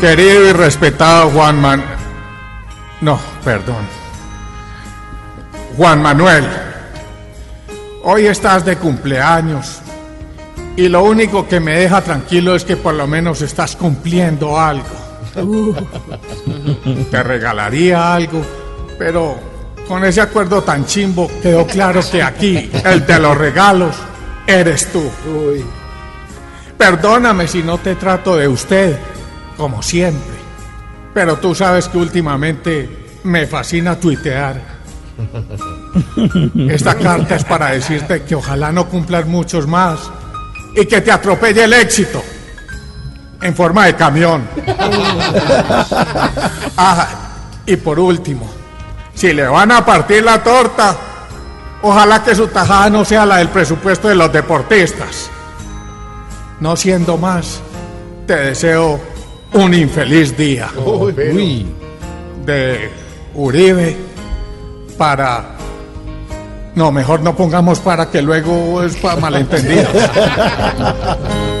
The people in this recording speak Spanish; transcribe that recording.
Querido y respetado Juan Man... No, perdón. Juan Manuel, hoy estás de cumpleaños y lo único que me deja tranquilo es que por lo menos estás cumpliendo algo. Te regalaría algo, pero con ese acuerdo tan chimbo quedó claro que aquí el de los regalos eres tú. Perdóname si no te trato de usted, como siempre, pero tú sabes que últimamente me fascina tuitear. Esta carta es para decirte que ojalá no cumplas muchos más y que te atropelle el éxito en forma de camión. Ah, y por último, si le van a partir la torta, ojalá que su tajada no sea la del presupuesto de los deportistas. No siendo más, te deseo un infeliz día. De Uribe para... No, mejor no pongamos para que luego es para malentendidos.